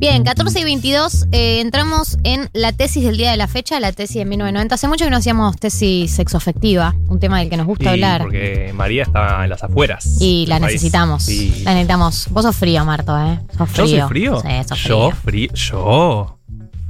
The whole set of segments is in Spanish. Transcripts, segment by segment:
Bien, 14 y 22, eh, entramos en la tesis del día de la fecha, la tesis de 1990. Hace mucho que no hacíamos tesis sexoafectiva, un tema del que nos gusta hablar. Porque María está en las afueras. Y la país. necesitamos. Sí. La necesitamos. Vos sos frío, Marto, ¿eh? Sos ¿Yo frío. soy frío? Sí, sos Yo frío. frío. Yo.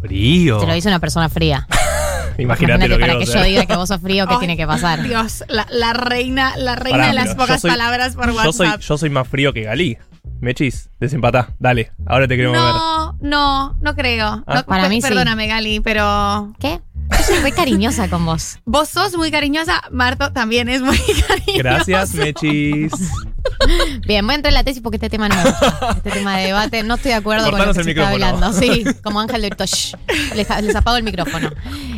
Frío. Te lo dice una persona fría. Imagínate, Imagínate lo que para que yo diga que vos sos frío, ¿qué Ay, tiene que pasar? Dios, la, la reina, la reina Pará, de las yo pocas soy- palabras por Yo soy, WhatsApp. yo soy más frío que Galí. Mechis, desempatá. Dale, ahora te queremos ver. no, no, no creo. Ah. No, Para mí sí. Perdóname, Gali, pero ¿Qué? Yo soy muy cariñosa con vos. vos sos muy cariñosa. Marto también es muy cariñoso. Gracias, Mechis. Bien, voy a entrar en la tesis porque este tema no me gusta. Este tema de debate, no estoy de acuerdo con lo que el se está hablando. Sí, como Ángel de Tosh. Les, les apago el micrófono.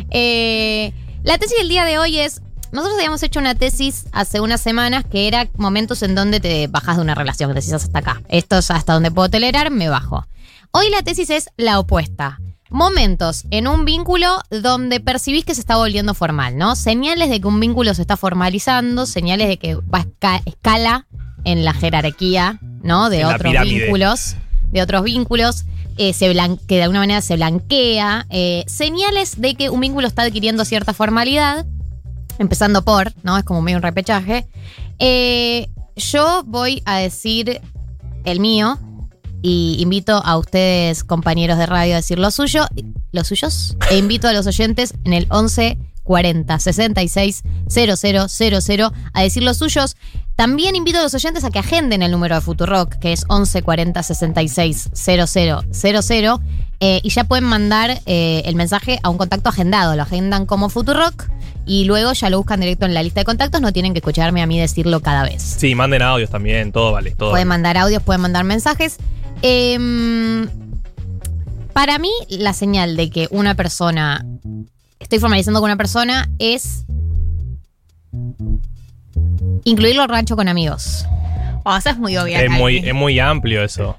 Eh, la tesis del día de hoy es. Nosotros habíamos hecho una tesis hace unas semanas que era momentos en donde te bajas de una relación, que decís hasta acá. Esto es hasta donde puedo tolerar, me bajo. Hoy la tesis es la opuesta. Momentos en un vínculo donde percibís que se está volviendo formal, ¿no? Señales de que un vínculo se está formalizando, señales de que va a esca- escala en la jerarquía, ¿no? De En otros vínculos, de otros vínculos, eh, se que de alguna manera se blanquea, eh, señales de que un vínculo está adquiriendo cierta formalidad, empezando por, ¿no? Es como medio un repechaje. Eh, yo voy a decir el mío y invito a ustedes, compañeros de radio, a decir lo suyo, los suyos, e invito a los oyentes en el 11 40 66 000 a decir los suyos. También invito a los oyentes a que agenden el número de Futurock, que es 11 40 66 000 eh, y ya pueden mandar eh, el mensaje a un contacto agendado. Lo agendan como Futurock y luego ya lo buscan directo en la lista de contactos. No tienen que escucharme a mí decirlo cada vez. Sí, manden audios también, todo vale, todo Pueden vale. mandar audios, pueden mandar mensajes. Em, para mí, la señal de que una persona. Estoy formalizando con una persona es. Incluirlo al rancho con amigos. Oh, esa es muy obvia. Es muy, es muy amplio eso.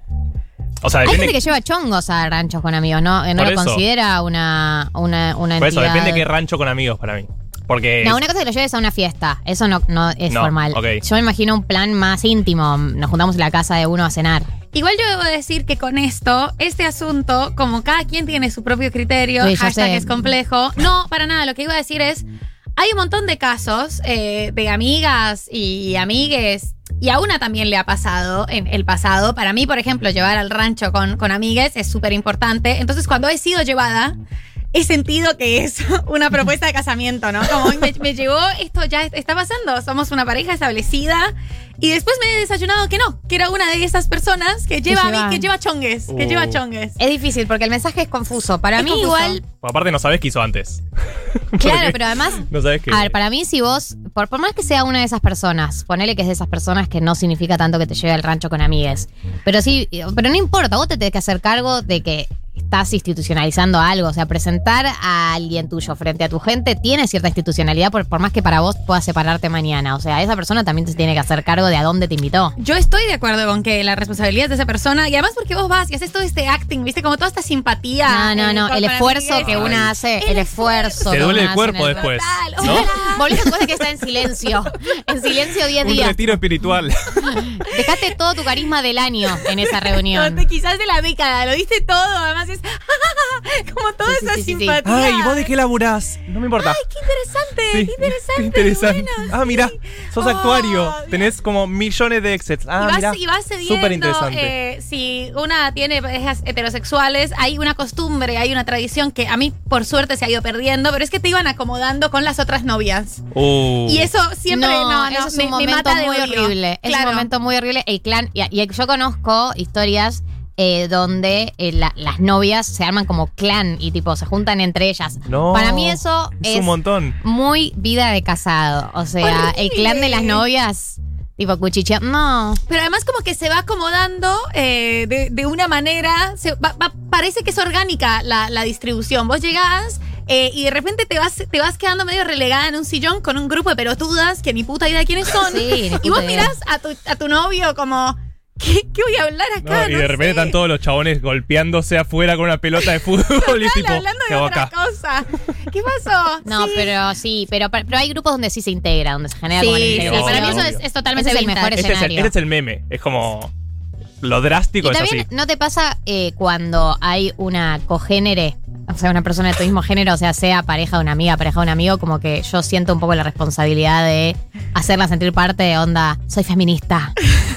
O sea, Hay depende, gente que lleva chongos a ranchos con amigos, ¿no? No Por lo eso. considera una, una, una por eso, depende qué rancho con amigos para mí. Porque No, es- una cosa es que lo lleves a una fiesta. Eso no, no es No, formal. Yo me imagino un plan más íntimo. Nos juntamos en la casa de uno a cenar. Igual yo debo decir que con esto, este asunto, como cada quien tiene su propio criterio, Sí, ya hashtag sé. es complejo. No, para nada. Lo que iba a decir es, hay un montón de casos eh, de amigas y amigues, y a una también le ha pasado en el pasado. Para mí, por ejemplo, llevar al rancho con, con amigues es súper importante. Entonces, cuando he sido llevada, he sentido que es una propuesta de casamiento, ¿no? Como me, me llegó, esto ya está pasando, somos una pareja establecida. Y después me he desayunado que no, que era una de esas personas que lleva a mí, que lleva chongues, que lleva chongues. Es difícil porque el mensaje es confuso. Para Es mí, confuso. igual. aparte no sabes qué hizo antes. Claro, pero además. No sabes qué. A ver, para mí, si vos, por, por más que sea una de esas personas, ponele que es de esas personas que no significa tanto que te lleve al rancho con amigues. Pero sí, pero no importa, vos te tenés que hacer cargo de que estás institucionalizando algo. O sea, presentar a alguien tuyo frente a tu gente tiene cierta institucionalidad, por, por más que para vos puedas separarte mañana. O sea, esa persona también se tiene que hacer cargo de a dónde te invitó. Yo estoy de acuerdo con que la responsabilidad es de esa persona, y además porque vos vas y haces todo este acting, viste, como toda esta simpatía. No, no, no. El esfuerzo que una hace, el, El esfuerzo. Te duele el cuerpo después. Total, ¿no? Volvés después de que está en silencio. En silencio 10 Un días. retiro espiritual. Dejaste todo tu carisma del año en esa reunión. No, te- quizás de la década, lo diste todo, además es como toda Sí, esa sí, sí, sí. simpatía. Ay, ¿vos de qué laburás? No me importa. Ay, qué interesante, Sí, qué interesante. qué interesante. bueno, ah, mira, sos Oh, actuario. Tenés como millones de exits. Ah, y mira. vas, y vas cediendo, Súper interesante. eh, si una tiene parejas heterosexuales, hay una costumbre, hay una tradición que a mí por suerte se ha ido perdiendo, pero es que te iban acomodando con las otras novias. Uh. Y eso siempre no, no, eso es me, un me momento mata muy horrible. Es Claro. un momento muy horrible. El clan, y, y yo conozco historias eh, donde eh, la- las novias se arman como clan y tipo se juntan entre ellas. No, Para mí eso es es, un montón. muy vida de casado. O sea, el clan de las novias, tipo cuchichea. No. Pero además como que se va acomodando eh, de, de una manera, se va- va- parece que es orgánica la, la distribución. Vos llegás eh, y de repente te vas, te vas quedando medio relegada en un sillón con un grupo de pelotudas que ni puta idea quiénes son. Sí, ni y vos idea. mirás a tu, a tu novio como, ¿qué, qué voy a hablar No, acá? y No de repente sé. están todos los chabones golpeándose afuera con una pelota de fútbol y tipo, hablando ¿qué de otra acá? cosa. ¿Qué pasó? No, Sí. pero sí, pero, pero hay grupos donde sí se integra, donde se genera Sí, como una sí, integración. para mí eso es, es totalmente Ese es el mejor Ese es, el, escenario. ese es el meme. Es como. lo drástico Y es también, así. ¿no te pasa eh, cuando hay una cogénere? O sea, una persona de tu mismo género, o sea, sea pareja de una amiga, pareja de un amigo, como que yo siento un poco la responsabilidad de hacerla sentir parte de onda, soy feminista,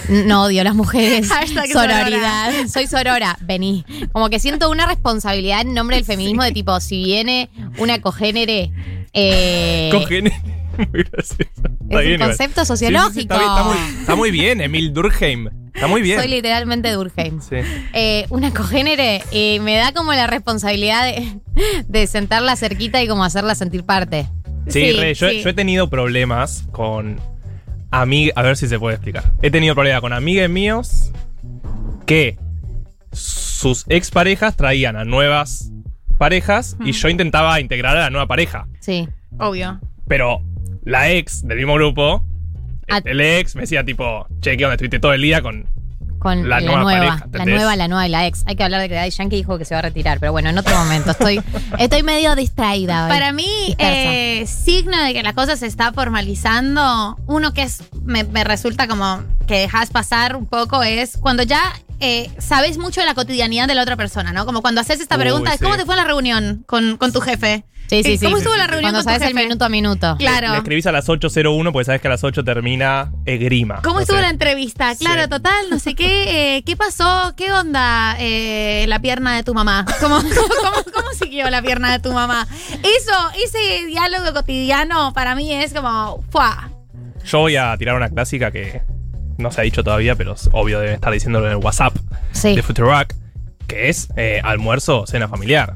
no odio a las mujeres, Hashtag sororidad, soy sorora, vení. Como que siento una responsabilidad en nombre del feminismo de tipo, si viene una cogénere... Eh, Cogene. Muy gracioso. Está es bien un igual. concepto Sí, sí, sí, sociológico. está, bien, está muy, está muy bien, Emil Durkheim. Está muy bien. Soy literalmente Durkheim. Sí. eh, una cogénere eh, me da como la responsabilidad de, de sentarla cerquita y como hacerla sentir parte. Sí, Sí, re, yo, sí. yo he tenido problemas con amigas. A ver si se puede explicar. He tenido problemas con amigues míos que sus exparejas traían a nuevas parejas y yo intentaba integrar a la nueva pareja. Sí. Obvio. Pero la ex del mismo grupo, Ah. el ex me decía tipo, che, ¿qué onda? Estuviste todo el día con... Con La la, nueva nueva. pareja, la nueva, la nueva y la ex. Hay que hablar de que Daddy Yankee dijo que se va a retirar, pero bueno, en otro momento. Estoy, estoy medio distraída. hoy. Para mí, eh, signo de que la cosa se está formalizando, uno que es me, me resulta como que dejas pasar un poco es cuando ya eh, sabes mucho de la cotidianidad de la otra persona, ¿no? Como cuando haces esta Uy, pregunta, de sí. ¿cómo te fue la reunión con, con tu jefe? Sí, sí, Eh, sí. ¿Cómo sí, estuvo sí, la sí. reunión Cuando con tu sabes el jefe? minuto a minuto. Claro. Le escribís a las 8.01 porque sabes que a las 8 termina Egrima. ¿Cómo No estuvo sé. la entrevista? Claro, Sí. total, no sé qué. eh, ¿Qué pasó? ¿Qué onda eh, la pierna de tu mamá? ¿Cómo, cómo, cómo siguió la pierna de tu mamá? Eso, ese diálogo cotidiano para mí es como. ¡fua! Yo voy a tirar una clásica que no se ha dicho todavía, pero es obvio deben estar diciéndolo en el WhatsApp Sí, de Futurock, que es eh, almuerzo o cena familiar.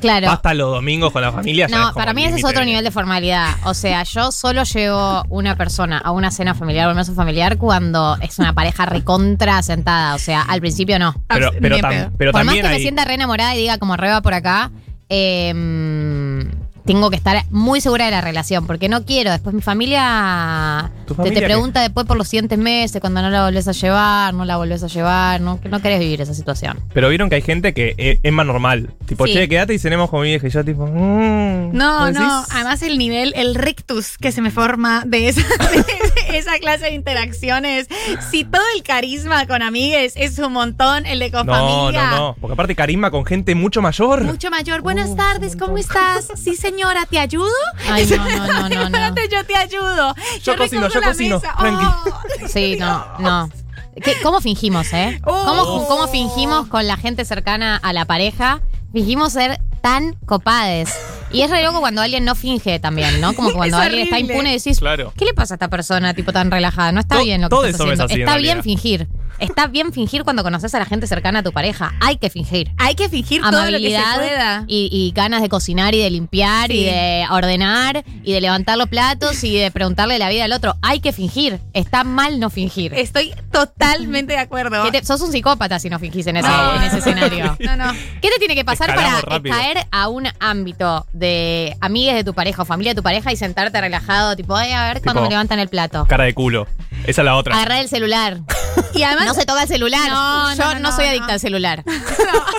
claro. Basta los domingos con la familia. No, para mí ese es otro de- nivel de formalidad. O sea, yo solo llevo una persona a una cena familiar o almuerzo familiar cuando es una pareja recontra sentada. O sea, al principio no. Pero, pero, tam- pero Por más que me sienta re enamorada y diga como re va por acá, eh, tengo que estar muy segura de la relación, porque no quiero. Después mi familia, ¿Tu te- te, qué? pregunta después por los siguientes meses, cuando no la volvés a llevar, no la volvés a llevar, no, no querés vivir esa situación. Pero vieron que hay gente que e- es, más normal. Tipo, Sí. che, quédate y cenemos con mi vieja. Y yo, tipo, mm, No, no. Además, el nivel, el rictus que se me forma de esa, de esa clase de interacciones. Si todo el carisma con amigues es un montón, el de con No, familia. no, no. Porque aparte, carisma con gente mucho mayor. Mucho mayor. Buenas tardes, ¿cómo estás? Sí, señora, ¿te ayudo? Ay, no, no, no, no, no. Espérate, yo te ayudo. Yo cocino, recojo yo la cocino, mesa. tranqui. Oh. Sí, no, no. ¿Qué- ¿Cómo fingimos, eh? Oh. ¿Cómo, ¿Cómo fingimos con la gente cercana a la pareja? Fingimos ser tan copades. Y es re loco cuando alguien no finge también, ¿no? Como cuando Es alguien está horrible. impune y decís, Claro. ¿qué le pasa a esta persona tipo tan relajada? No está To- bien lo que todos estás somos haciendo. así, en está bien realidad. fingir. Está bien fingir cuando conoces a la gente cercana a tu pareja. Hay que fingir. Hay que fingir todo lo que se Amabilidad pueda. y, y ganas de cocinar y de limpiar Sí. y de ordenar y de levantar los platos y de preguntarle la vida al otro. Hay que fingir. Está mal no fingir. Estoy totalmente de acuerdo. ¿Qué te- sos un psicópata si no fingís en ese, en ese escenario. No, no. ¿Qué te tiene que pasar Escalamos para rápido. caer a un ámbito de amigues de tu pareja o familia de tu pareja y sentarte relajado, tipo, "Ay, a ver cuándo me levantan el plato? Cara de culo. Esa es la otra. Agarrar el celular. Y además, No se toca el celular. No, Yo no, no, no, soy no. adicta al celular.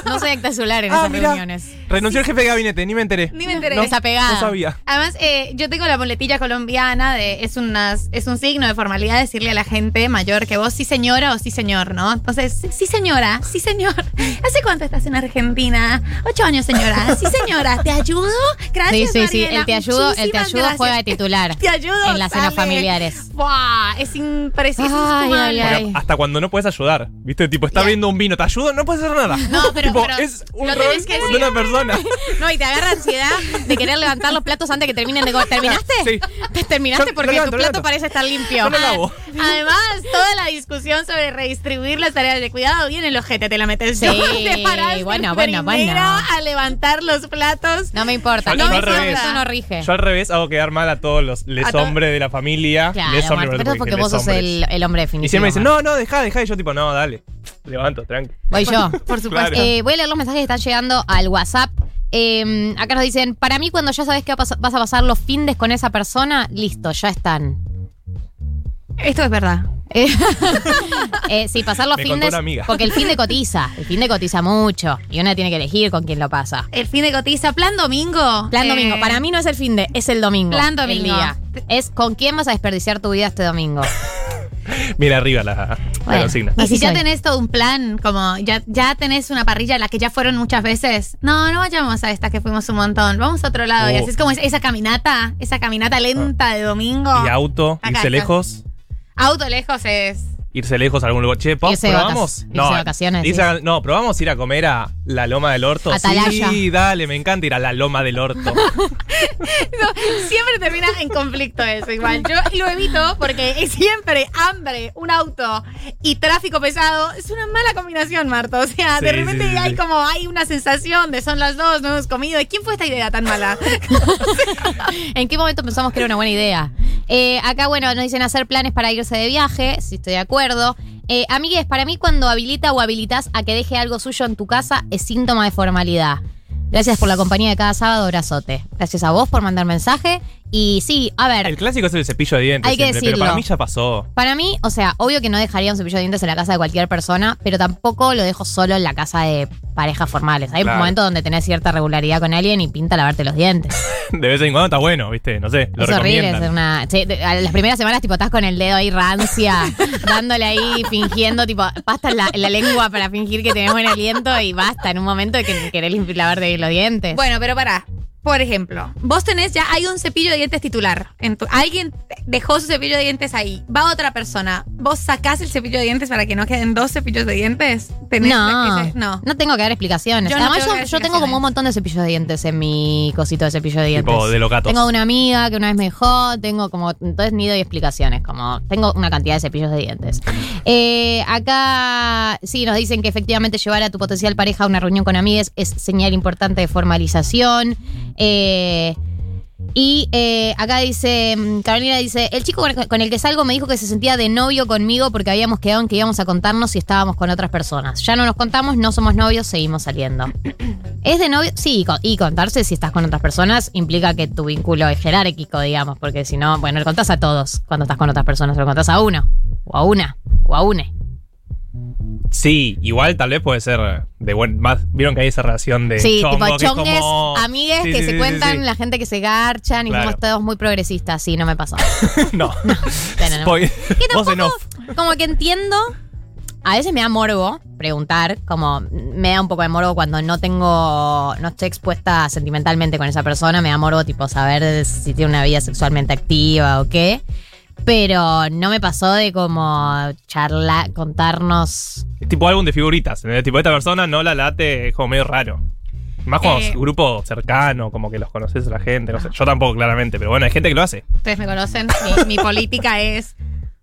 No soy adicta al celular en Ah, esas mirá. reuniones. Renunció el jefe de gabinete, ni me enteré. Ni me enteré. No, Desapegada. no sabía. Además, eh, yo tengo la boletilla colombiana de es unas es un signo de formalidad decirle a la gente mayor que vos sí señora o sí señor, ¿no? Entonces, sí, sí, señora, sí señor. ¿Hace cuánto estás en Argentina? Ocho años, señora. Sí señora, ¿te ayudo? Sí, Gracias, sí, sí. Mariela. El te ayudo, el te ayudo gracias. juega de titular. Te ayudo. en las cenas familiares. Buah, es impresionante. Ay, ay, Porque ay. hasta cuando no puedes ayudar. ¿Viste? Tipo, está viendo un vino, ¿te ayudo? No puedes hacer nada. No, pero- Tipo, pero es un lo rol tenés que de decir. una persona. No, y te agarra ansiedad de querer levantar los platos antes que terminen de comer. ¿Terminaste? Sí. ¿Te terminaste? Yo Porque tu plato parece estar limpio. Yo lo lavo. Además, toda la discusión sobre redistribuir las tareas de cuidado viene el ojete, te la metes Sí, yo. Te paras bueno, bueno, bueno. a levantar los platos. No me importa. Yo- No, yo me al importa, revés. eso no rige. Yo al revés hago quedar mal a todos los les to- hombres de la familia. Claro, les hombres, pero es porque vos sos el, el hombre definitivo. Y siempre me dicen, no, no, deja, deja. Y yo tipo, no, dale. Levanto, tranqui. Voy yo. Por supuesto. Claro. Eh, voy a leer los mensajes que están llegando al WhatsApp. Eh, acá nos dicen, para mí cuando ya sabes que vas a pasar los findes con esa persona, listo, ya están. Esto es verdad. Eh, eh, sí, pasar los Me contó findes. una amiga. Porque el fin de cotiza. El fin de cotiza mucho. Y una tiene que elegir con quién lo pasa. El fin de cotiza, plan domingo. Plan Eh, domingo. Para mí no es el fin de, es el domingo. Plan el domingo. día. Es con quién vas a desperdiciar tu vida este domingo. Mira arriba la, Bueno. consigna. Y Así si ya soy. tenés todo un plan, como ya, ya tenés una parrilla a la que ya fueron muchas veces, no, no vayamos a esta que fuimos un montón, vamos a otro lado. Y Oh. así es como esa- esa caminata, esa caminata lenta de domingo. Y auto, Acá irse está. lejos. Auto lejos es. Irse lejos a algún lugar. Che, ¿po- Irse ¿probamos? vacac- irse de vacaciones, irse a- no, probamos ir a comer a la Loma del Orto. Atalaya. Sí, dale, me encanta ir a la Loma del Orto. No, siempre termina en conflicto eso, igual. Yo lo evito porque siempre hambre, un auto y tráfico pesado. Es una mala combinación, Marto. O sea, de repente sí, sí, hay sí. como hay una sensación de son las dos, no hemos comido. ¿Y quién fue esta idea tan mala? ¿En qué momento pensamos que era una buena idea? Eh, acá, bueno, nos dicen hacer planes para irse de viaje, si estoy de acuerdo. Eh, amigues, para mí cuando habilita o habilitas a que deje algo suyo en tu casa es síntoma de formalidad. Gracias por la compañía de cada sábado, abrazote. Gracias a vos por mandar mensaje. Y sí, a ver, El clásico es el cepillo de dientes. Hay que siempre, Pero para decirlo. mí ya pasó. Para mí, o sea, obvio que no dejaría un cepillo de dientes en la casa de cualquier persona, pero tampoco lo dejo solo en la casa de parejas formales. Hay Claro. momentos donde tenés cierta regularidad con alguien y pinta lavarte los dientes. De vez en cuando está bueno, ¿viste? No sé, lo es horrible. Es una, sí, de- a las primeras semanas, tipo, estás con el dedo ahí rancia, dándole ahí, fingiendo, tipo, pasta en la, en la lengua para fingir que tenés buen aliento y basta en un momento de que querés lavarte los dientes. Bueno, pero pará. Por ejemplo, vos tenés ya, hay un cepillo de dientes titular. En tu- alguien dejó su cepillo de dientes ahí. Va otra persona. ¿Vos sacás el cepillo de dientes para que no queden dos cepillos de dientes? ¿Tenés no, ese- no. no tengo que dar explicaciones. Yo no Además, tengo yo, tengo como un montón de cepillos de dientes en mi cosito de cepillo de dientes. Tipo de los gatos. Tengo una amiga que una vez me dejó, tengo como, entonces ni doy explicaciones, como tengo una cantidad de cepillos de dientes. Eh, acá sí nos dicen que efectivamente llevar a tu potencial pareja a una reunión con amigues es señal importante de formalización. Eh, y eh, acá dice, mm, Carolina dice, el chico con el que salgo me dijo que se sentía de novio conmigo porque habíamos quedado en que íbamos a contarnos si estábamos con otras personas. Ya no nos contamos, no somos novios, seguimos saliendo. ¿Es de novio? Sí, y y contarse si estás con otras personas implica que tu vínculo es jerárquico, digamos, porque si no, bueno, le contás a todos cuando estás con otras personas, lo contás a uno, o a una, o a une. Sí, igual tal vez puede ser de buen. Más, Vieron que hay esa relación de. Sí, chongo, tipo que es chongues, como- amigues Sí, que sí, se sí, cuentan, la gente que se garchan y Claro. somos todos muy progresistas. Sí, no me pasó. no. No. Spoiler. Que Voz en tampoco, como que entiendo. A veces me da morbo preguntar, como me da un poco de morbo cuando no tengo, no estoy expuesta sentimentalmente con esa persona, me da morbo tipo saber si tiene una vida sexualmente activa o qué. Pero no me pasó de como charlar, contarnos. Es tipo álbum de figuritas. ¿entendés? Tipo, esta persona no la late, es como medio raro. Más cuando Eh. grupo cercano, como que los conoces a la gente, no sé. Yo tampoco, claramente, pero bueno, hay gente que lo hace. Ustedes me conocen. Mi, mi política es.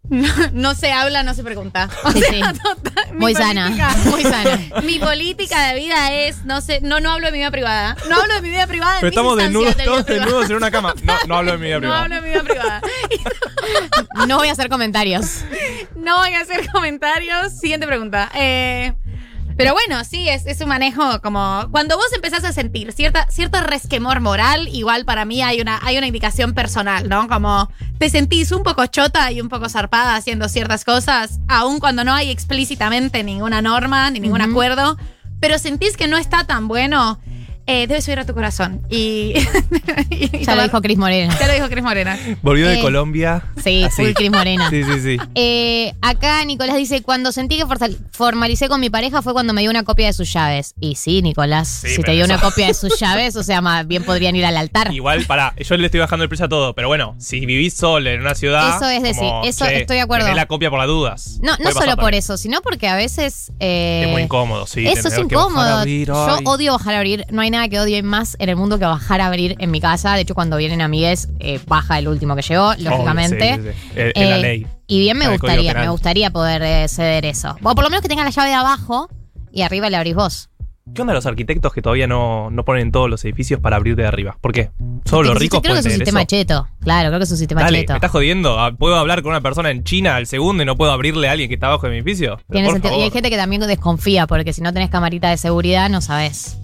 No, no se habla, no se pregunta. O Sí, sea, sí. total, mi Muy sana, muy sana. Mi política de vida es, no sé, no, no hablo de mi vida privada. No hablo de mi vida privada. Pero estamos desnudos, todos desnudos en una cama. No, no hablo de mi vida No privada. hablo de mi vida privada. No voy a hacer comentarios. No voy a hacer comentarios. Siguiente pregunta. Eh, pero bueno, sí, es, es un manejo como. Cuando vos empezás a sentir cierta, cierto resquemor moral, igual para mí hay una, hay una indicación personal, ¿no? Como te sentís un poco chota y un poco zarpada haciendo ciertas cosas, aun cuando no hay explícitamente ninguna norma ni ningún acuerdo, pero sentís que no está tan bueno, eh, debes subir a tu corazón. Y. y Ya lo dijo Cris Morena. Ya lo dijo Cris Morena. Volvió de Eh, Colombia. Sí, así. full Cris Morena. Sí, sí, sí. Eh, acá Nicolás dice, cuando sentí que formalicé con mi pareja fue cuando me dio una copia de sus llaves. Y sí, Nicolás, Sí, si te dio eso- una copia de sus llaves, o sea, más bien podrían ir al altar. Igual, pará, yo le estoy bajando el precio a todo, pero bueno, si vivís solo en una ciudad. Eso es decir, como, eso che, estoy de acuerdo. tenés la copia por las dudas. No, no solo por también. eso, sino porque a veces... eh, Es muy incómodo, sí. Eso es incómodo. abrir, Yo odio bajar a abrir. No hay nada que odie más en el mundo que bajar a abrir en mi casa. De hecho, cuando vienen amigues, eh, baja el último que llegó, lógicamente. Obvio, sí, sí, sí. Eh, En la Eh, ley. Y bien me gustaría, me gustaría poder eh, ceder eso. O por lo menos que tenga la llave de abajo y arriba la abrís vos. ¿Qué onda los arquitectos que todavía no, no ponen todos los edificios para abrir de arriba? ¿Por qué? Solo los Creo ricos que pueden es un sistema eso. cheto. Claro, creo que es un sistema Dale, cheto. me estás jodiendo. Ah, ¿Puedo hablar con una persona en China al segundo y no puedo abrirle a alguien que está abajo de mi edificio? Tiene sentido. Y hay gente que también desconfía, porque si no tenés camarita de seguridad, no sabes.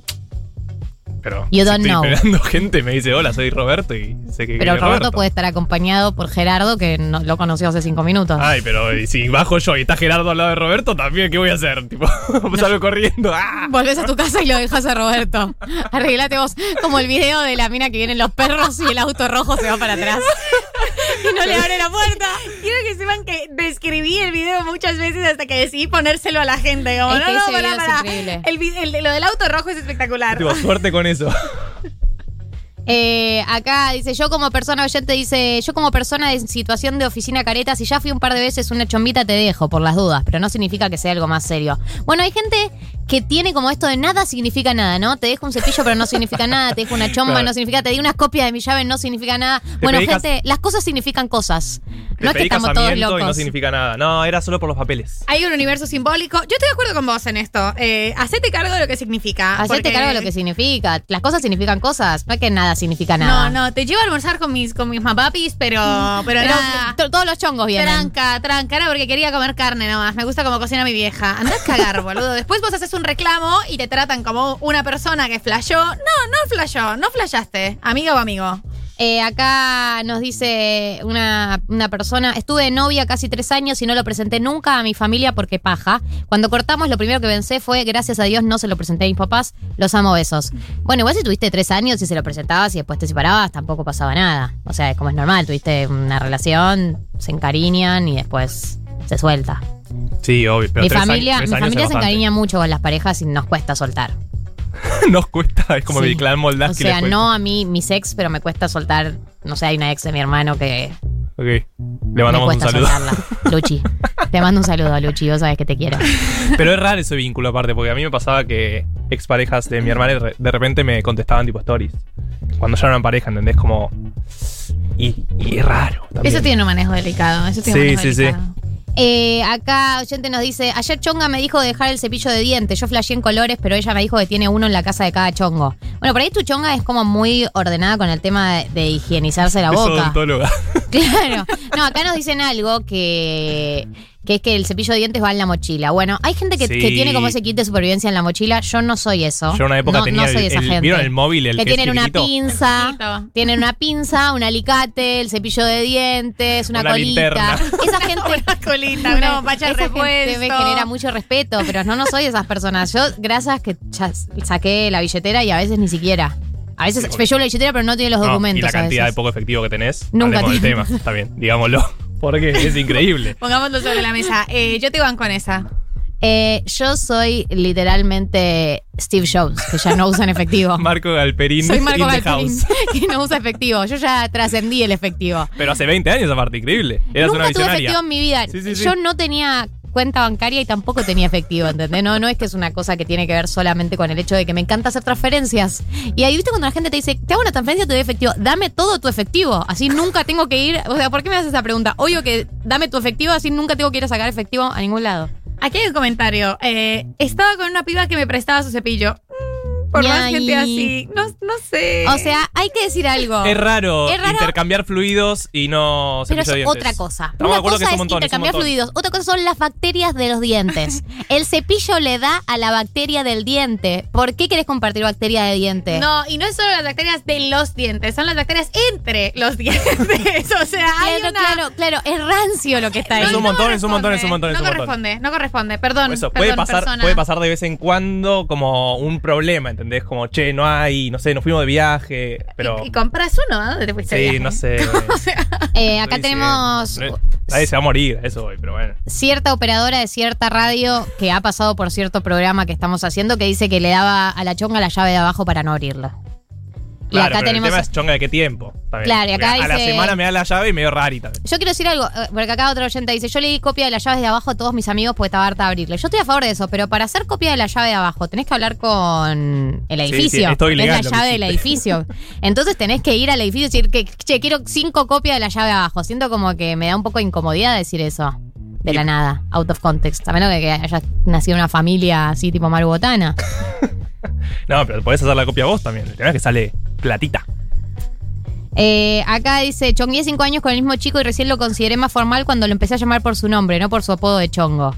Pero You si don't estoy know. esperando gente, me dice, hola, soy Roberto y sé que Pero Roberto puede estar acompañado por Gerardo, que no, lo conoció hace cinco minutos. Ay, pero y si bajo yo y está Gerardo al lado de Roberto, también, ¿qué voy a hacer? Tipo, salgo corriendo. ¡Ah! Volvés a tu casa y lo dejas a Roberto. Arreglate vos como el video de la mina que vienen los perros y el auto rojo se va para atrás. y no le abre la puerta. Quiero que sepan que describí el video muchas veces hasta que decidí ponérselo a la gente. Como, Es no, que no, es pará. increíble. El, lo del auto rojo es espectacular. Tipo, suerte con eso. Eh, acá dice, yo como persona oyente dice, yo como persona en situación de oficina careta, si ya fui un par de veces una chombita te dejo por las dudas, pero no significa que sea algo más serio. Bueno, hay gente que tiene como esto de nada significa nada, ¿no? Te dejo un cepillo pero no significa nada, te dejo una chomba Claro. no significa, te di unas copias de mi llave no significa nada. Bueno, gente, las cosas significan cosas. Te No es que estamos todos locos. y no significa nada. No, era solo por los papeles. Hay un universo simbólico. Yo estoy de acuerdo con vos en esto. Eh, hacete cargo de lo que significa. Hacete porque- cargo de lo que significa. Las cosas significan cosas, no es que nada significa nada. No, no, te llevo a almorzar con mis, con mis mapapis, pero, pero, Pero nada. to- todos los chongos vienen. Tranca, tranca, era porque quería comer carne nomás. Me gusta como cocina mi vieja. Andás a cagar, boludo. Después vos haces un reclamo y te tratan como una persona que flashó. No, no flashó, no flashaste. Amiga o amigo. Eh, acá nos dice una, una persona, estuve de novia casi tres años y no lo presenté nunca a mi familia porque paja. Cuando cortamos, lo primero que pensé fue, gracias a Dios no se lo presenté a mis papás, los amo besos. Bueno, igual si tuviste tres años y se lo presentabas y después te separabas, tampoco pasaba nada. O sea, como es normal, tuviste una relación, se encariñan y después se suelta. Sí, obvio. Pero mi tres familia, años- tres mi años familia se bastante. encariña mucho con las parejas y nos cuesta soltar. Nos cuesta, es como Sí. el clan O Moldaski. sea, no a mí, mis ex, pero me cuesta soltar. No sé, hay una ex de mi hermano que Ok. Le mandamos un saludo. soltarla. Luchi. Te mando un saludo, Luchi. Vos sabés que te quiero. Pero es raro ese vínculo aparte, porque a mí me pasaba que exparejas de mi hermana de re- de repente me contestaban tipo stories. Cuando ya eran pareja, ¿entendés? Como. Y, y raro. también. Eso tiene un manejo delicado. Eso tiene un Sí, manejo sí, sí. Eh, acá oyente nos dice, ayer Chonga me dijo de dejar el cepillo de dientes. Yo flasheé en colores, pero ella me dijo que tiene uno en la casa de cada chongo. Bueno, por ahí tu Chonga es como muy ordenada con el tema de, de higienizarse la Es boca. odontóloga. Claro. No, acá nos dicen algo que, que es que el cepillo de dientes va en la mochila. Bueno, hay gente que, Sí. que tiene como ese kit de supervivencia en la mochila. Yo no soy eso. Yo en una época no, tenía no soy el- esa el- gente. ¿vieron el móvil, el que es tienen una chiquitito? pinza, Chiquito. tienen una pinza, un alicate, el cepillo de dientes, una, Una colita. linterna. Esa gente Una colita, una bombacha esa gente repuesto. me genera mucho respeto, pero no, no soy de esas personas. Yo, gracias que ya saqué la billetera y a veces ni siquiera. A veces Sí, porque- yo la billetera, pero no tiene los No, documentos. y la a cantidad de veces. poco efectivo que tenés. Nunca hablemos del tiene. tema. Está bien, digámoslo. Porque es increíble. Pongámoslo sobre la mesa. Eh, yo te van con esa. Eh, yo soy literalmente Steve Jobs, que ya no usan efectivo. Marco Galperín Soy Marco in the Galperín, house. que no usa efectivo. Yo ya trascendí el efectivo. Pero hace 20 años aparte, increíble. Eras Nunca una tuve efectivo en mi vida. Sí, sí, sí. Yo no tenía cuenta bancaria y tampoco tenía efectivo, ¿entendés? No, no es que es una cosa que tiene que ver solamente con el hecho de que me encanta hacer transferencias. Y ahí, ¿viste cuando la gente te dice, te hago una transferencia, te doy efectivo? Dame todo tu efectivo. Así nunca tengo que ir. O sea, ¿por qué me haces esa pregunta? Obvio que dame tu efectivo, así nunca tengo que ir a sacar efectivo a ningún lado. Aquí hay un comentario. Eh, estaba con una piba que me prestaba su cepillo. Por más gente así. No, no sé. O sea, hay que decir algo. Es raro, Es raro. intercambiar fluidos y no Pero es cepillo de dientes. otra cosa. Estamos de Una acuerdo cosa que es un es montón, es un intercambiar montón. fluidos, otra cosa son las bacterias de los dientes. El cepillo le da a la bacteria del diente. ¿Por qué querés compartir bacteria de diente? No, y no es solo las bacterias de los dientes, son las bacterias entre los dientes. O sea, hay Claro, una... claro, claro, es rancio lo que está ahí. Es un montón, es un montón, es un montón, es No un montón. corresponde, no corresponde. Perdón, Eso, perdón, puede pasar, persona. puede pasar de vez en cuando como un problema, ¿entendés? Como, che, no hay, no sé, nos fuimos de viaje, pero... Y, y compras uno, ¿a dónde te fuiste? de Sí, viaje? no sé. Eh, acá tenemos. Nadie se va a morir, eso voy, pero bueno. cierta operadora de cierta radio que ha pasado por cierto programa que estamos haciendo que dice que le daba a la chonga la llave de abajo para no abrirla. Y acá pero tenemos. el tema es chonga de qué tiempo. también. Claro, y acá A la semana me da la llave y medio rarita. Yo quiero decir algo, eh, porque acá otro oyente dice, yo le di copia de las llaves de abajo a todos mis amigos porque estaba harta de abrirle. Yo estoy a favor de eso, pero para hacer copia de la llave de abajo tenés que hablar con el edificio. sí, es que la que llave del edificio. Entonces tenés que ir al edificio y decir que, che, quiero cinco copias de la llave de abajo. Siento como que me da un poco de incomodidad decir eso. De Y- la nada, out of context. A menos de que hayas nacido en una familia así tipo marubotana. No, pero podés hacer la copia vos también. El tema es que sale platita. Eh, acá dice, chongué cinco años con el mismo chico y recién lo consideré más formal cuando lo empecé a llamar por su nombre, no por su apodo de chongo.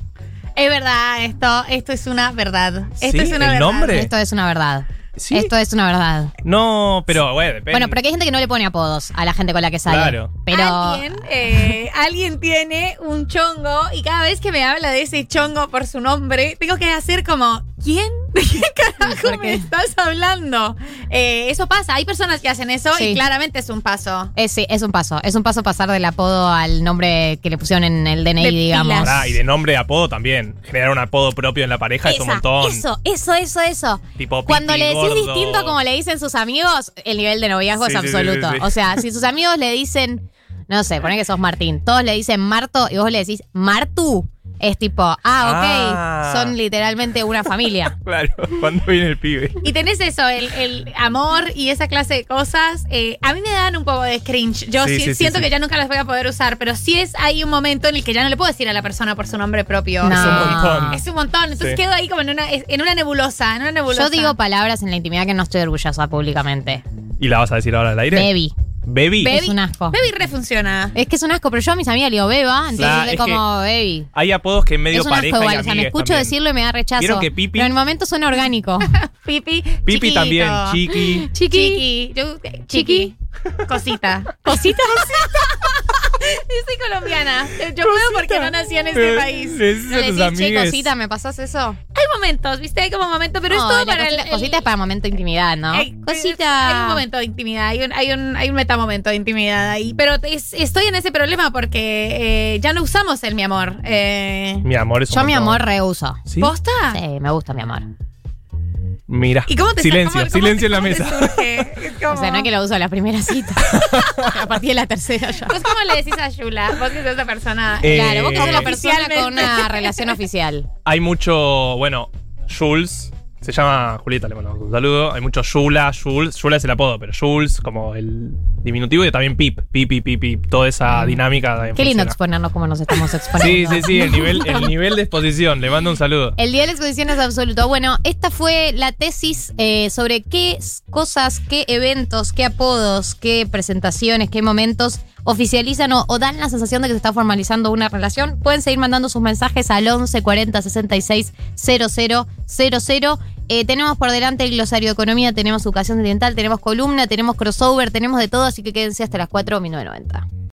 Es verdad, esto, esto es una verdad. Esto ¿Sí? es una ¿El verdad. nombre? Esto es una verdad. Sí. Esto es una verdad. No, pero bueno, depende. Bueno, pero aquí hay gente que no le pone apodos a la gente con la que sale. Claro. Pero Alguien, eh, alguien tiene un chongo y cada vez que me habla de ese chongo por su nombre, tengo que hacer como ¿quién? ¿De qué carajo ¿Por me estás hablando? Eh, eso pasa, hay personas que hacen eso Sí. y claramente es un paso. Es, sí, es un paso. Es un paso pasar del apodo al nombre que le pusieron en el DNI, De digamos. Pará, y de nombre de apodo también. Generar un apodo propio en la pareja es un Esa, montón. Eso, eso, eso, eso. Tipo Cuando pipi, le decís gordo. distinto a como le dicen sus amigos, el nivel de noviazgo Sí, es sí, sí, absoluto. sí, sí. O sea, si sus amigos le dicen, no sé, poné que sos Martín, todos le dicen Marto y vos le decís Martu, es tipo, ah, ok, Ah. son literalmente una familia. Claro, cuando viene el pibe. Y tenés eso, el, el amor y esa clase de cosas. eh, a mí me dan un poco de cringe. Yo Sí, sí- sí, sí, siento sí. que ya nunca las voy a poder usar, pero sí es hay un momento en el que ya no le puedo decir a la persona por su nombre propio. No. Es un montón. Es un montón. Entonces Sí. quedo ahí como en una, en una nebulosa, en una nebulosa. Yo digo palabras en la intimidad que no estoy orgullosa públicamente. ¿Y la vas a decir ahora al aire? Baby. Baby. Baby, Es un asco. Baby refunciona. Es que es un asco, pero yo a mis amigas le digo beba, entonces Claro, es es como que baby. Hay apodos que en medio Es un asco pareja igual, o sea, me amigues escucho también. decirlo y me da rechazo. ¿Vieron que Pipi? Pero en el momento suena orgánico. Pipi. Pipi chiquito. también, chiqui. Chiqui. Yo- eh, chiqui. Cosita. Cosita. Yo soy colombiana. Yo puedo porque no nací en este Eh, país. le ¿No le decís, che, cosita, ¿me pasás eso? Hay momentos, ¿viste? Hay como momentos, pero es todo para cosita, el, cosita es para momento de intimidad, ¿no? Hay- cosita. Hay un momento de intimidad, hay un, hay un, hay un metamomento de intimidad ahí. Pero es- estoy en ese problema porque eh, ya no usamos el mi amor. Eh, Mi amor es un Yo mi amor reuso. ¿Sí? ¿Posta? Sí, me gusta mi amor. Mira. ¿Y cómo te Silencio, cómo- cómo silencio te- en la mesa. O sea, no es que lo uso a la primera cita. a partir de la tercera ya. ¿Vos cómo le decís a Yula? Vos que sos esa persona. Eh, Claro, vos que sos la persona con una relación oficial. Hay mucho, bueno, Jules. Se llama Julieta, le mando un saludo. Hay mucho Yula, Jules. Yula es el apodo, pero Jules como el diminutivo y también Pip. Pipi, Pipi, toda esa dinámica. también Mm. Qué lindo exponernos como nos estamos Sí, exponiendo. sí, sí, el nivel, el nivel de exposición. Le mando un saludo. El día de la exposición es absoluto. Bueno, esta fue la tesis eh, sobre qué cosas, qué eventos, qué apodos, qué presentaciones, qué momentos oficializan o, dan la sensación de que se está formalizando una relación. Pueden seguir mandando sus mensajes al 11 40 66 00 00. Eh, tenemos por delante el glosario de economía, tenemos educación ambiental, tenemos columna, tenemos crossover, tenemos de todo, así que quédense hasta las 4 1990.